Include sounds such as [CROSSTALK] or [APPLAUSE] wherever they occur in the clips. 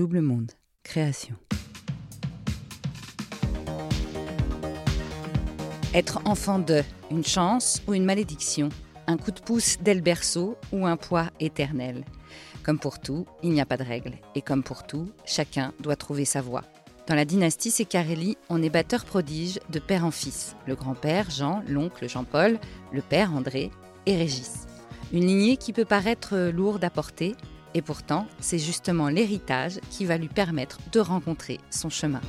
Double Monde, création. Être enfant de, une chance ou une malédiction, un coup de pouce dès le berceau ou un poids éternel. Comme pour tout, il n'y a pas de règle. Et comme pour tout, chacun doit trouver sa voie. Dans la dynastie Secarelli, on est batteur prodige de père en fils. Le grand-père, Jean, l'oncle Jean-Paul, le père André et Régis. Une lignée qui peut paraître lourde à porter, et pourtant, c'est justement l'héritage qui va lui permettre de rencontrer son chemin.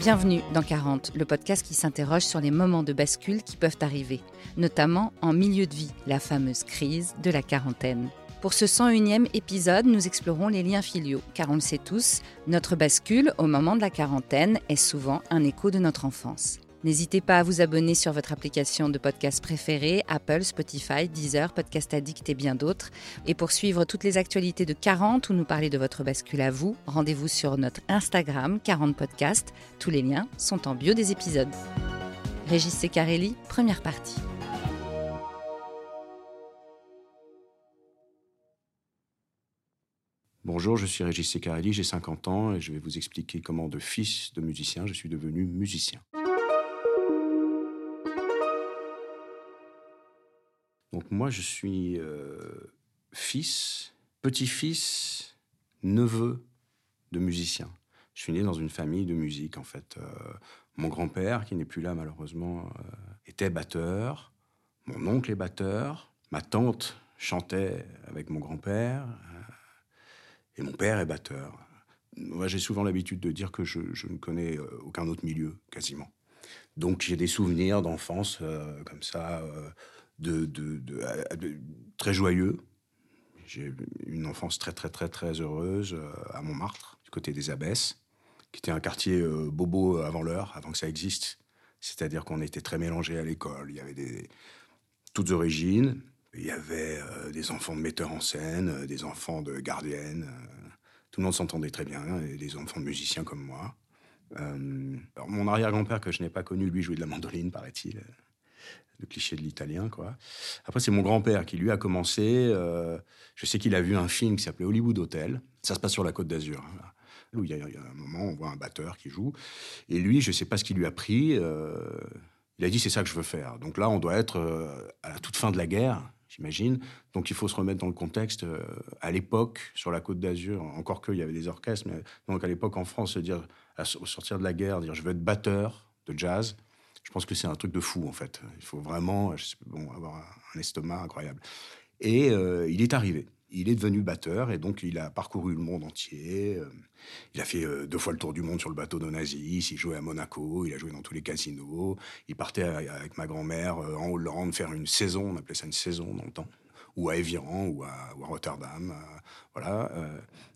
Bienvenue dans 40, le podcast qui s'interroge sur les moments de bascule qui peuvent arriver, notamment en milieu de vie, la fameuse crise de la quarantaine. Pour ce 101e épisode, nous explorons les liens filiaux, car on le sait tous, notre bascule au moment de la quarantaine est souvent un écho de notre enfance. N'hésitez pas à vous abonner sur votre application de podcast préférée, Apple, Spotify, Deezer, Podcast Addict et bien d'autres. Et pour suivre toutes les actualités de 40 ou nous parler de votre bascule à vous, rendez-vous sur notre Instagram 40 Podcast. Tous les liens sont en bio des épisodes. Régis Secarelli, première partie. Bonjour, je suis Régis Secarelli, j'ai 50 ans et je vais vous expliquer comment de fils de musicien, je suis devenu musicien. Donc moi, je suis euh, fils, petit-fils, neveu de musicien. Je suis né dans une famille de musique, en fait. Euh, mon grand-père, qui n'est plus là malheureusement, euh, était batteur. Mon oncle est batteur. Ma tante chantait avec mon grand-père. et mon père est batteur. Moi, j'ai souvent l'habitude de dire que je, ne connais aucun autre milieu, quasiment. Donc j'ai des souvenirs d'enfance comme ça très joyeux. J'ai une enfance très, très, très, très heureuse euh, à Montmartre, du côté des Abbesses, qui était un quartier euh, bobo avant l'heure, avant que ça existe. C'est-à-dire qu'on était très mélangés à l'école. Il y avait des, toutes origines. Il y avait euh, des enfants de metteurs en scène, des enfants de gardiennes. tout le monde s'entendait très bien, et des enfants de musiciens comme moi. mon arrière-grand-père, que je n'ai pas connu, lui jouait de la mandoline, paraît-il le cliché de l'italien, quoi. Après, c'est mon grand-père qui, lui, a commencé. Euh, je sais qu'il a vu un film qui s'appelait Hollywood Hotel. Ça se passe sur la Côte d'Azur. Hein, il y, a, un moment, on voit un batteur qui joue. Et lui, je ne sais pas ce qu'il lui a pris. Euh, il a dit c'est ça que je veux faire. Donc là, on doit être euh, à la toute fin de la guerre, j'imagine. Donc il faut se remettre dans le contexte. à l'époque, sur la Côte d'Azur, encore qu'il y avait des orchestres, mais donc à l'époque en France, se dire, au sortir de la guerre, dire je veux être batteur de jazz je pense que c'est un truc de fou, en fait. Il faut vraiment bon, avoir un estomac incroyable. Et euh, il est arrivé. Il est devenu batteur et donc il a parcouru le monde entier. Euh, il a fait euh, deux fois le tour du monde sur le bateau d'Onassis. Il jouait à Monaco. Il a joué dans tous les casinos. Il partait avec ma grand-mère en Hollande faire une saison. On appelait ça une saison dans le temps. Ou à Éviran ou à, Rotterdam. voilà.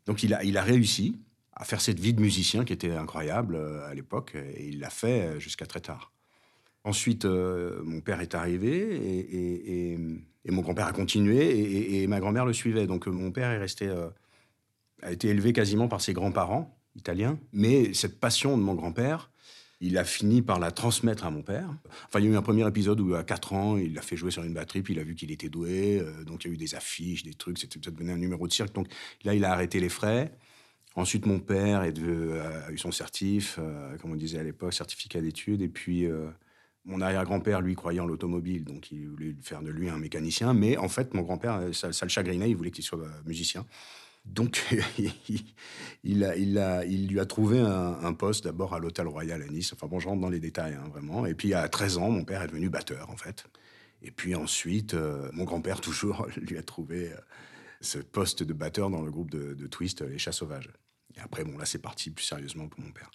donc il a, il a réussi à faire cette vie de musicien qui était incroyable à l'époque et il l'a fait jusqu'à très tard. Ensuite, euh, mon père est arrivé et, mon grand-père a continué et, ma grand-mère le suivait. Donc mon père euh, a été élevé quasiment par ses grands-parents italiens. Mais cette passion de mon grand-père, il a fini par la transmettre à mon père. Enfin, il y a eu un premier épisode où, à 4 ans, il l'a fait jouer sur une batterie, puis il a vu qu'il était doué. Euh, donc, il y a eu des affiches, des trucs. Peut-être devenu un numéro de cirque. Donc, là, il a arrêté les frais. Ensuite, mon père a eu son certif, comme on disait à l'époque, certificat d'études. Et puis, mon arrière-grand-père, lui, croyait en l'automobile, donc il voulait faire de lui un mécanicien. Mais en fait, mon grand-père, euh, ça, le chagrinait, il voulait qu'il soit euh, musicien. Donc, [LAUGHS] il, a, il, a, il, lui a trouvé un, poste d'abord à l'Hôtel Royal à Nice. Enfin bon, je rentre dans les détails, hein, vraiment. Et puis, à 13 ans, mon père est devenu batteur, en fait. Et puis ensuite, euh, mon grand-père, [LAUGHS] toujours, lui a trouvé ce poste de batteur dans le groupe de, de Twist, Les Chats Sauvages. Et après, bon, là, c'est parti plus sérieusement pour mon père.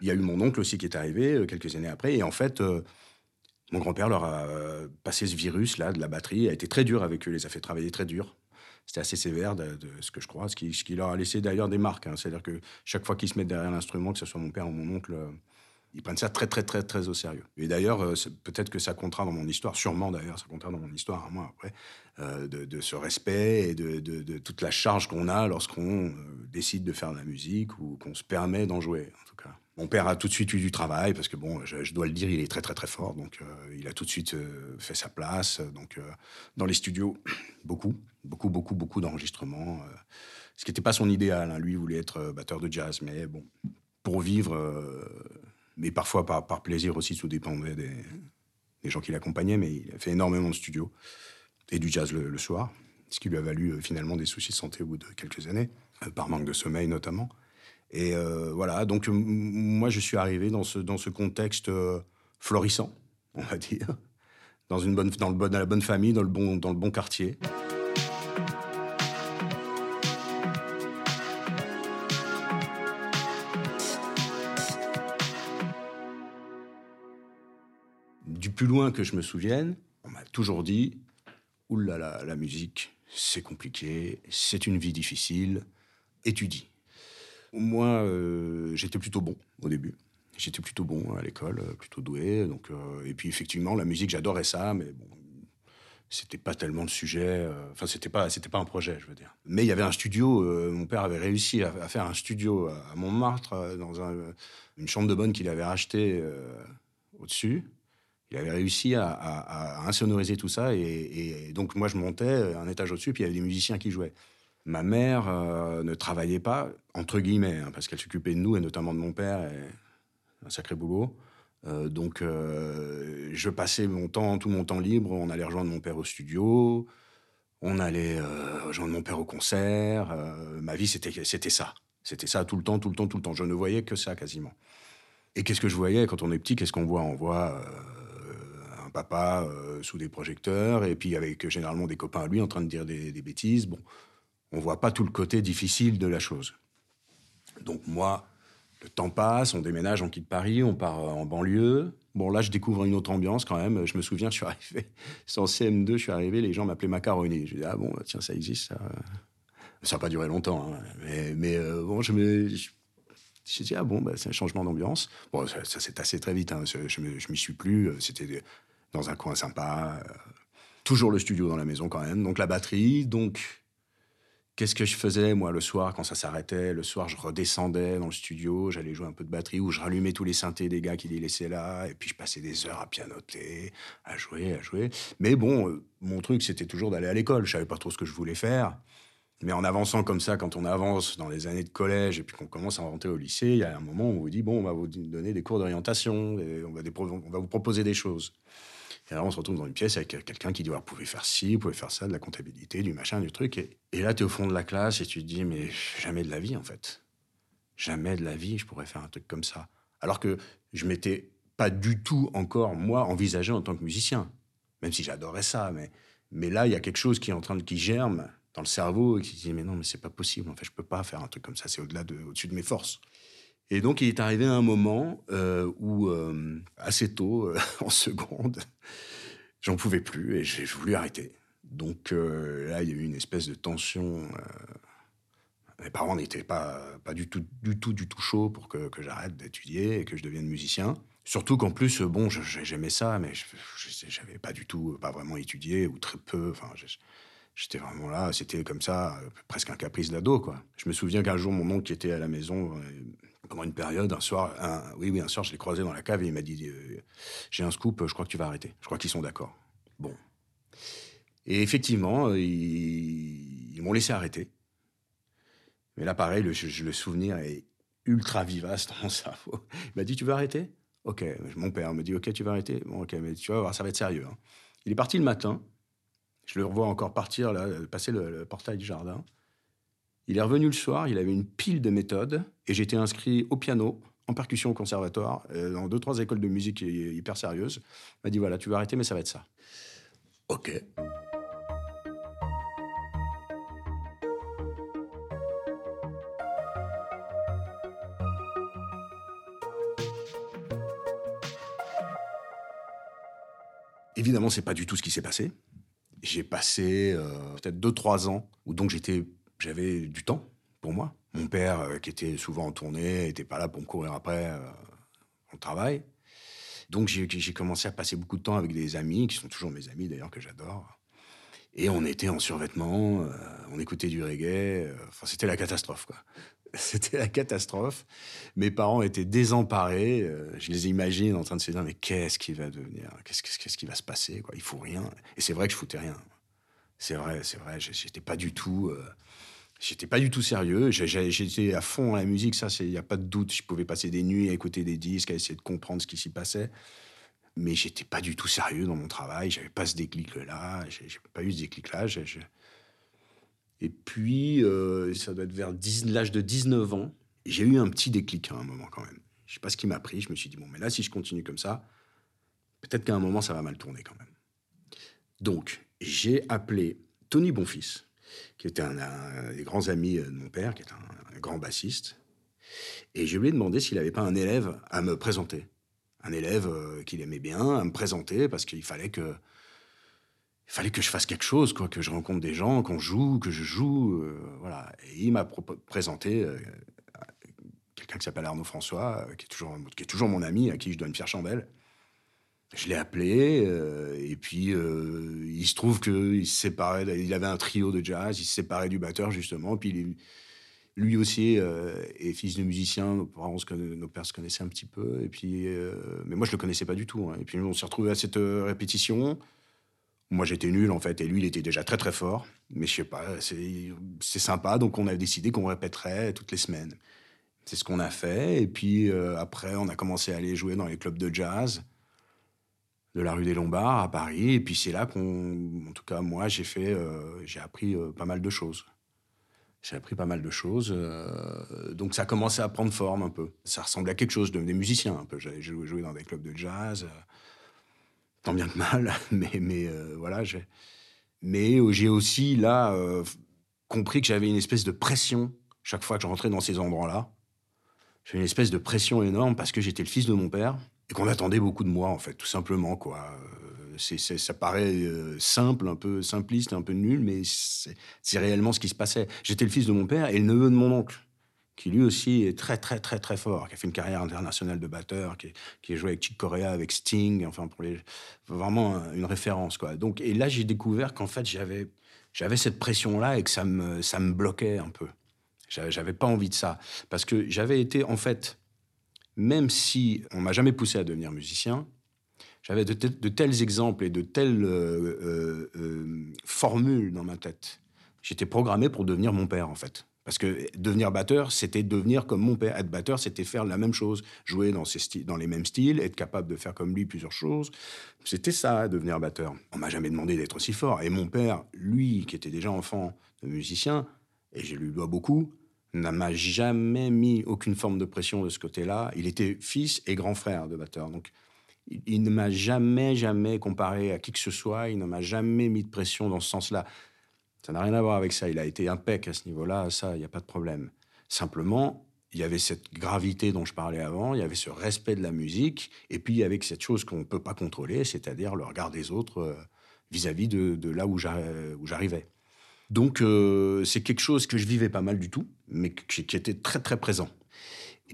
Il y a eu mon oncle aussi qui est arrivé quelques années après. Et en fait, mon grand-père leur a euh, passé ce virus-là de la batterie, a été très dur avec eux, les a fait travailler très dur. C'était assez sévère, de, ce que je crois, ce qui, leur a laissé d'ailleurs des marques. Hein. C'est-à-dire que chaque fois qu'ils se mettent derrière l'instrument, que ce soit mon père ou mon oncle, euh, ils prennent ça très, très, très, très au sérieux. Et d'ailleurs, euh, peut-être que ça comptera dans mon histoire, sûrement d'ailleurs, ça comptera dans mon histoire à moi après, de, ce respect et de toute la charge qu'on a lorsqu'on décide de faire de la musique ou qu'on se permet d'en jouer, en tout cas. Mon père a tout de suite eu du travail parce que bon, je, dois le dire, il est très très très fort, donc euh, il a tout de suite euh, fait sa place. Donc euh, dans les studios, [CLEARS THROAT] beaucoup, beaucoup, beaucoup, beaucoup d'enregistrements. Ce qui n'était pas son idéal. Hein. Lui, voulait être batteur de jazz, mais bon, pour vivre, mais parfois par, plaisir aussi, tout dépendait des, gens qui l'accompagnaient, mais il a fait énormément de studio et du jazz le, soir, ce qui lui a valu finalement des soucis de santé au bout de quelques années, par manque de sommeil notamment. Et voilà, donc moi je suis arrivé dans ce, dans ce contexte florissant, on va dire, dans, une bonne, dans la bonne famille, dans le bon, dans le bon quartier. Du plus loin que je me souvienne, on m'a toujours dit Oulala, la musique, c'est compliqué, c'est une vie difficile, étudie. Moi, euh, j'étais plutôt bon au début. J'étais plutôt bon à l'école, euh, plutôt doué. Donc, euh, et puis effectivement, la musique, j'adorais ça, mais bon, c'était pas tellement le sujet. Enfin, c'était pas, c'était pas un projet, je veux dire. Mais il y avait un studio. mon père avait réussi à, faire un studio à, Montmartre dans une chambre de bonne qu'il avait rachetée au-dessus. Il avait réussi à, insonoriser tout ça. Et, donc, moi, je montais un étage au-dessus, puis il y avait des musiciens qui jouaient. Ma mère ne travaillait pas, entre guillemets, hein, parce qu'elle s'occupait de nous, et notamment de mon père. Un sacré boulot. Euh, donc, euh, je passais mon temps, tout mon temps libre. On allait rejoindre mon père au studio. On allait euh, rejoindre mon père au concert. ma vie, c'était, c'était ça. C'était ça tout le temps, tout le temps, tout le temps. Je ne voyais que ça quasiment. Et qu'est-ce que je voyais quand on est petit? Qu'est-ce qu'on voit? On voit un papa sous des projecteurs et puis avec généralement des copains à lui en train de dire des, des bêtises. Bon, on voit pas tout le côté difficile de la chose. Donc moi, le temps passe, on déménage, on quitte Paris, on part euh, en banlieue. Bon, là, je découvre une autre ambiance quand même. Je me souviens, je suis [LAUGHS] arrivé, c'est en CM2, je suis arrivé, les gens m'appelaient Macaroni. Je dis, ah bon, tiens, ça existe, ça. Ça n'a pas duré longtemps, hein. mais, mais euh, bon, je me. J'ai dit, ah bon, bah, c'est un changement d'ambiance. Bon, ça, s'est assez très vite, hein. je, je m'y suis plus. C'était dans un coin sympa. Toujours le studio dans la maison quand même. Donc la batterie, donc Qu'est-ce que je faisais, moi, le soir, quand ça s'arrêtait? Le soir, je redescendais dans le studio, j'allais jouer un peu de batterie, ou je rallumais tous les synthés des gars qui les laissaient là, et puis je passais des heures à pianoter, à jouer, à jouer. Mais bon, euh, mon truc, c'était toujours d'aller à l'école. Je savais pas trop ce que je voulais faire. Mais en avançant comme ça, quand on avance dans les années de collège et puis qu'on commence à rentrer au lycée, il y a un moment où on vous dit, bon, on va vous donner des cours d'orientation, on va, vous proposer des choses. Et alors, on se retrouve dans une pièce avec quelqu'un qui dit Vous pouvez faire ci, vous pouvez faire ça, de la comptabilité, du machin, du truc. Et, là, tu es au fond de la classe et tu te dis Mais jamais de la vie, en fait. Jamais de la vie, je pourrais faire un truc comme ça. Alors que je m'étais pas du tout encore, moi, envisagé en tant que musicien. Même si j'adorais ça. Mais, mais là, il y a quelque chose qui est en train de. qui germe dans le cerveau et qui dit Mais non, mais c'est pas possible. En fait, je peux pas faire un truc comme ça. C'est au-delà de, au-dessus de mes forces. Et donc, il est arrivé un moment euh, où, euh, assez tôt, euh, [LAUGHS] en seconde, [LAUGHS] j'en pouvais plus et j'ai voulu arrêter. Donc là, il y a eu une espèce de tension. mes parents n'étaient pas, pas du tout, du tout, du tout chauds pour que, que j'arrête d'étudier et que je devienne musicien. Surtout qu'en plus, bon, j'aimais ça, mais j'avais pas du tout, pas vraiment étudié ou très peu. Enfin, j'étais vraiment là, c'était comme ça, presque un caprice d'ado, quoi. Je me souviens qu'un jour, mon oncle qui était à la maison pendant une période, un soir, oui, oui, un soir, je l'ai croisé dans la cave et il m'a dit euh, J'ai un scoop, je crois que tu vas arrêter. Je crois qu'ils sont d'accord. Bon. Et effectivement, euh, ils, m'ont laissé arrêter. Mais là, pareil, le, souvenir est ultra vivace dans mon cerveau. Il m'a dit Tu vas arrêter? Ok. Mon père me dit Ok, tu vas arrêter? Bon, ok, mais tu vas voir, ça va être sérieux. Hein. Il est parti le matin. Je le revois encore partir, là, passer le portail du jardin. Il est revenu le soir, il avait une pile de méthodes, et j'étais inscrit au piano, en percussion au conservatoire, euh, dans deux, trois écoles de musique hyper sérieuses. Il m'a dit voilà, tu vas arrêter, mais ça va être ça. Ok. Évidemment, c'est pas du tout ce qui s'est passé. J'ai passé euh, peut-être deux, trois ans où donc j'étais j'avais du temps pour moi. Mon père, euh, qui était souvent en tournée, n'était pas là pour me courir après euh, travail. Donc j'ai commencé à passer beaucoup de temps avec des amis, qui sont toujours mes amis d'ailleurs, que j'adore. Et on était en survêtement, euh, on écoutait du reggae. Enfin, c'était la catastrophe, quoi. [LAUGHS] C'était la catastrophe. Mes parents étaient désemparés. je les imagine en train de se dire mais qu'est-ce qui va devenir? Qu'est-ce qui va se passer quoi? Il faut rien. Et c'est vrai que je foutais rien. C'est vrai, c'est vrai. J'étais pas du tout J'étais pas du tout sérieux. J'étais à fond à la musique, ça, il n'y a pas de doute. Je pouvais passer des nuits à écouter des disques, à essayer de comprendre ce qui s'y passait. Mais j'étais pas du tout sérieux dans mon travail. J'avais pas ce déclic-là. J'ai pas eu ce déclic-là. Et puis, euh, ça doit être vers l'âge de 19 ans. J'ai eu un petit déclic à un moment quand même. Je sais pas ce qui m'a pris. Je me suis dit, bon, mais là, si je continue comme ça, peut-être qu'à un moment, ça va mal tourner quand même. Donc, j'ai appelé Tony Bonfils, qui était un, des grands amis de mon père, qui est un, grand bassiste. Et je lui ai demandé s'il n'avait pas un élève à me présenter. Un élève euh, qu'il aimait bien, à me présenter, parce qu'il fallait que, il fallait que je fasse quelque chose, quoi, que je rencontre des gens, qu'on joue, que je joue. Euh, voilà. Et il m'a présenté euh, quelqu'un qui s'appelle Arnaud François, qui, est toujours, qui est toujours mon ami, à qui je dois une fière chandelle. Je l'ai appelé, euh, et puis euh, il se trouve qu'il séparait, il avait un trio de jazz, il se séparait du batteur justement, puis lui aussi euh, est fils de musicien, nos, parents, se connaissaient un petit peu, et puis, mais moi je le connaissais pas du tout. Hein. Et puis on s'est retrouvé à cette répétition. Moi j'étais nul en fait, et lui il était déjà très très fort, mais je sais pas, c'est sympa, donc on a décidé qu'on répéterait toutes les semaines. C'est ce qu'on a fait, et puis après on a commencé à aller jouer dans les clubs de jazz de la rue des Lombards à Paris. Et puis c'est là qu'on, en tout cas moi, j'ai fait, euh, j'ai appris euh, pas mal de choses. J'ai appris pas mal de choses. Euh, donc ça a commencé à prendre forme un peu. Ça ressemblait à quelque chose, de, des musiciens un peu. J'avais joué, dans des clubs de jazz, tant bien que mal. [LAUGHS] Mais, mais voilà, j'ai. Mais j'ai aussi là compris que j'avais une espèce de pression chaque fois que je rentrais dans ces endroits-là. J'avais une espèce de pression énorme parce que j'étais le fils de mon père et qu'on attendait beaucoup de moi, en fait, tout simplement, quoi. Euh, c'est, ça paraît euh, simple, un peu simpliste, un peu nul, mais c'est, réellement ce qui se passait. J'étais le fils de mon père et le neveu de mon oncle, qui lui aussi est très, très, très, très fort, qui a fait une carrière internationale de batteur, qui, a joué avec Chick Corea, avec Sting, enfin, pour les, vraiment une référence, quoi. Donc, et là, j'ai découvert qu'en fait, j'avais, j'avais cette pression-là et que ça me, ça me bloquait un peu. J'avais, j'avais pas envie de ça. Parce que j'avais été, en fait, même si on m'a jamais poussé à devenir musicien, j'avais de, tels exemples et de telles euh, euh, euh, formules dans ma tête. J'étais programmé pour devenir mon père, en fait. Parce que devenir batteur, c'était devenir comme mon père. Être batteur, c'était faire la même chose, jouer dans, les mêmes styles, être capable de faire comme lui plusieurs choses. C'était ça, devenir batteur. On m'a jamais demandé d'être aussi fort. Et mon père, lui, qui était déjà enfant de musicien, et je lui dois beaucoup, n'a m'a jamais mis aucune forme de pression de ce côté-là. Il était fils et grand frère de batteur. Donc, il, ne m'a jamais, jamais comparé à qui que ce soit. Il ne m'a jamais mis de pression dans ce sens-là. Ça n'a rien à voir avec ça. Il a été impec à ce niveau-là. Ça, il n'y a pas de problème. Simplement, il y avait cette gravité dont je parlais avant, il y avait ce respect de la musique, et puis il y avait cette chose qu'on ne peut pas contrôler, c'est-à-dire le regard des autres euh, vis-à-vis de, là où j'arrivais. Donc, euh, c'est quelque chose que je vivais pas mal du tout, mais qui, était très, très présent.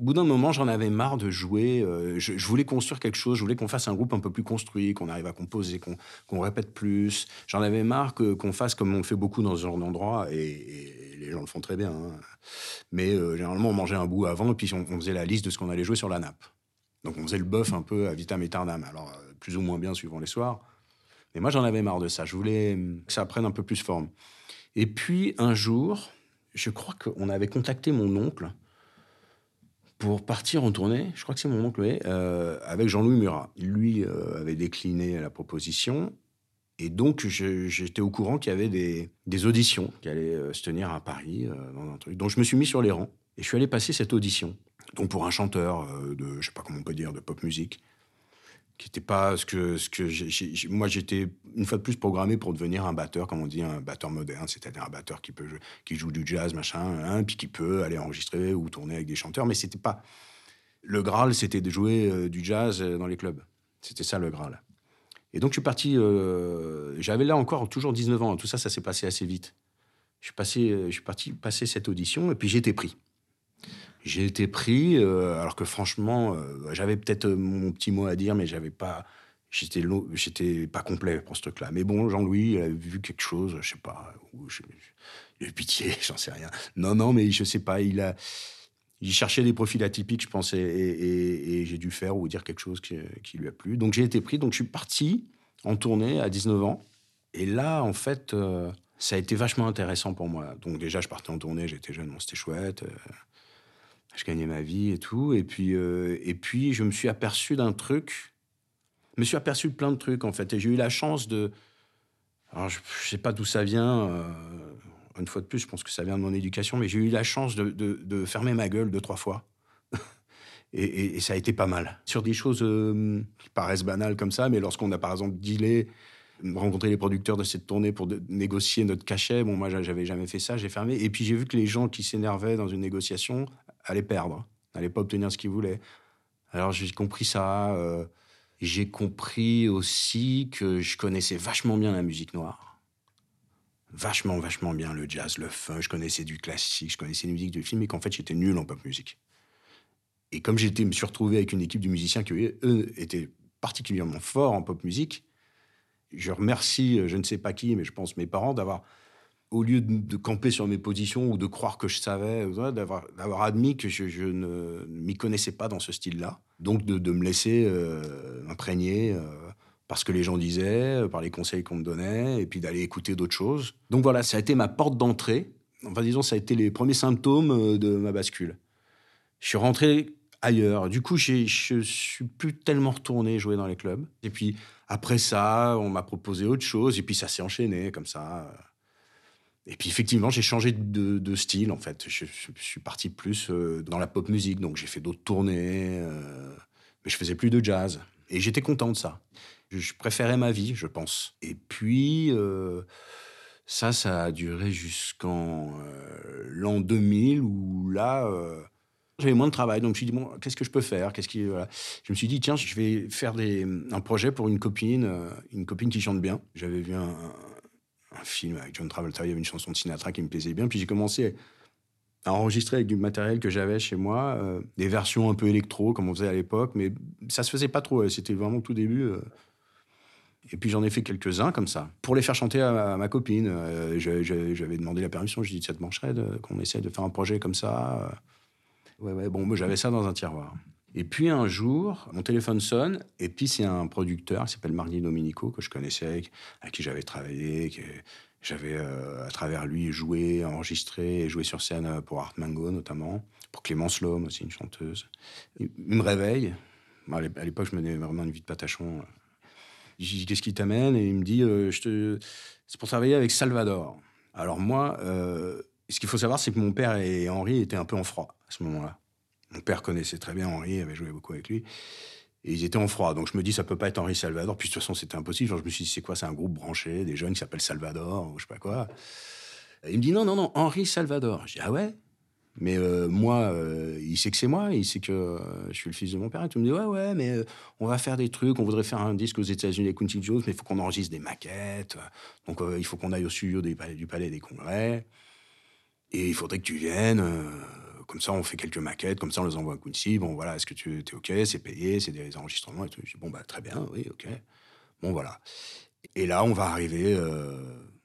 Au bout d'un moment, j'en avais marre de jouer. Euh, je, voulais construire quelque chose. Je voulais qu'on fasse un groupe un peu plus construit, qu'on arrive à composer, qu'on répète plus. J'en avais marre qu'on fasse comme on le fait beaucoup dans ce genre d'endroit, et, les gens le font très bien. Hein. Mais euh, généralement, on mangeait un bout avant, et puis on, faisait la liste de ce qu'on allait jouer sur la nappe. Donc on faisait le bœuf un peu à vitam aeternam. Alors, plus ou moins bien suivant les soirs. Mais moi, j'en avais marre de ça. Je voulais que ça prenne un peu plus forme. Et puis un jour, je crois qu'on avait contacté mon oncle pour partir en tournée. Je crois que c'est mon oncle, euh, avec Jean-Louis Murat. Lui euh, avait décliné la proposition. Et donc, j'étais au courant qu'il y avait des, auditions qui allaient euh, se tenir à Paris. Donc, je me suis mis sur les rangs et je suis allé passer cette audition. Donc, pour un chanteur de, je sais pas comment on peut dire, de pop musique qui n'était pas ce que, ce que moi j'étais une fois de plus programmé pour devenir un batteur, comme on dit, un batteur moderne, c'est-à-dire un batteur qui peut qui joue du jazz, machin, hein, puis qui peut aller enregistrer ou tourner avec des chanteurs, mais c'était pas le Graal, c'était de jouer euh, du jazz euh, dans les clubs. C'était ça le Graal. Et donc je suis parti, euh, j'avais là encore toujours 19 ans, tout ça, ça s'est passé assez vite. Je suis, passé, je suis parti passer cette audition et puis été pris. J'ai été pris, euh, alors que franchement, euh, j'avais peut-être euh, mon petit mot à dire, mais j'avais pas, j'étais, j'étais pas complet pour ce truc-là. Mais bon, Jean-Louis, il a vu quelque chose, je sais pas, il a eu pitié, [LAUGHS] j'en sais rien. Non, non, mais je sais pas, il a, il cherchait des profils atypiques, je pensais, et, j'ai dû faire ou dire quelque chose qui, qui lui a plu. Donc j'ai été pris, donc je suis parti en tournée à 19 ans. Et là, en fait, ça a été vachement intéressant pour moi. Donc déjà, je partais en tournée, j'étais jeune, c'était chouette. Je gagnais ma vie et tout. Et puis, et puis je me suis aperçu d'un truc. Je me suis aperçu de plein de trucs, en fait. Et j'ai eu la chance de... Alors, je ne sais pas d'où ça vient une fois de plus, je pense que ça vient de mon éducation, mais j'ai eu la chance de, fermer ma gueule deux, trois fois. [LAUGHS] et, ça a été pas mal. Sur des choses euh, qui paraissent banales comme ça, mais lorsqu'on a par exemple dealé, rencontré les producteurs de cette tournée pour négocier notre cachet, bon, moi, j'avais jamais fait ça, j'ai fermé. Et puis j'ai vu que les gens qui s'énervaient dans une négociation allaient perdre, n'allaient pas obtenir ce qu'ils voulaient. Alors j'ai compris ça. Euh, j'ai compris aussi que je connaissais vachement bien la musique noire vachement, vachement bien le jazz, le funk. Je connaissais du classique, je connaissais la musique du film, mais qu'en fait, j'étais nul en pop musique. Et comme j'étais me suis retrouvé avec une équipe de musiciens qui, eux, étaient particulièrement forts en pop musique, je remercie, euh, je ne sais pas qui, mais je pense mes parents, d'avoir, au lieu de, camper sur mes positions ou de croire que je savais, d'avoir, admis que je, ne m'y connaissais pas dans ce style-là. Donc de, me laisser euh, imprégner. Euh, parce que les gens disaient, euh, par les conseils qu'on me donnait, et puis d'aller écouter d'autres choses. Donc voilà, ça a été ma porte d'entrée. Enfin, disons, ça a été les premiers symptômes de ma bascule. Je suis rentré ailleurs. Du coup, je suis plus tellement retourné jouer dans les clubs. Et puis après ça, on m'a proposé autre chose, et puis ça s'est enchaîné comme ça. Et puis effectivement, j'ai changé de, style en fait. Je, suis parti plus euh, dans la pop musique, donc j'ai fait d'autres tournées, mais je faisais plus de jazz. Et j'étais content de ça. Je préférais ma vie, je pense. Et puis, euh, ça, ça a duré jusqu'en euh, l'an 2000, où là, euh, j'avais moins de travail. Donc, je me suis dit, bon, qu'est-ce que je peux faire? Qu'est-ce qui, Je me suis dit, tiens, je vais faire des, un projet pour une copine, une copine qui chante bien. J'avais vu un, film avec John Travolta, il y avait une chanson de Sinatra qui me plaisait bien. Puis j'ai commencé à enregistrer avec du matériel que j'avais chez moi, des versions un peu électro, comme on faisait à l'époque, mais ça se faisait pas trop. C'était vraiment tout début. Et puis j'en ai fait quelques-uns comme ça, pour les faire chanter à, ma copine. Euh, j'avais demandé la permission, je dis ça te mancherait qu'on essaie de faire un projet comme ça. Ouais, ouais, bon, j'avais ça dans un tiroir. Et puis un jour, mon téléphone sonne, et puis c'est un producteur qui s'appelle Mardi Dominico, que je connaissais, avec, qui j'avais travaillé, que j'avais euh, à travers lui joué, enregistré, joué sur scène pour Art Mango notamment, pour Clémence Lhomme aussi, une chanteuse. Il, me réveille. à l'époque, je menais vraiment une vie de patachon je dis, qu'est-ce qui t'amène? Et il me dit, euh, c'est pour travailler avec Salvador. Alors moi, euh, ce qu'il faut savoir, c'est que mon père et Henri étaient un peu en froid à ce moment-là. Mon père connaissait très bien Henri, avait joué beaucoup avec lui. Et ils étaient en froid. Donc je me dis, ça peut pas être Henri Salvador. Puis de toute façon, c'était impossible. Genre, je me suis dit, c'est quoi C'est un groupe branché, des jeunes qui s'appellent Salvador, ou je sais pas quoi. Il me dit, non, non, non, Henri Salvador. Je dis, ah ouais? Mais euh, moi, euh, il sait que c'est moi, il sait que euh, je suis le fils de mon père. Et tout me dit Ouais, ouais, mais on va faire des trucs, on voudrait faire un disque aux États-Unis avec Quincy Jones, mais il faut qu'on enregistre des maquettes. Donc il faut qu'on aille au studio du Palais des Congrès. Et il faudrait que tu viennes. Comme ça, on fait quelques maquettes, comme ça, on les envoie à Quincy. Bon, voilà, est-ce que tu es OK? C'est payé, c'est des enregistrements et tout. Je dis Bon, bah, très bien, oui, OK. Bon, voilà. Et là, on va arriver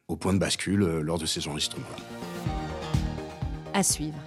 au point de bascule lors de ces enregistrements-là. À suivre.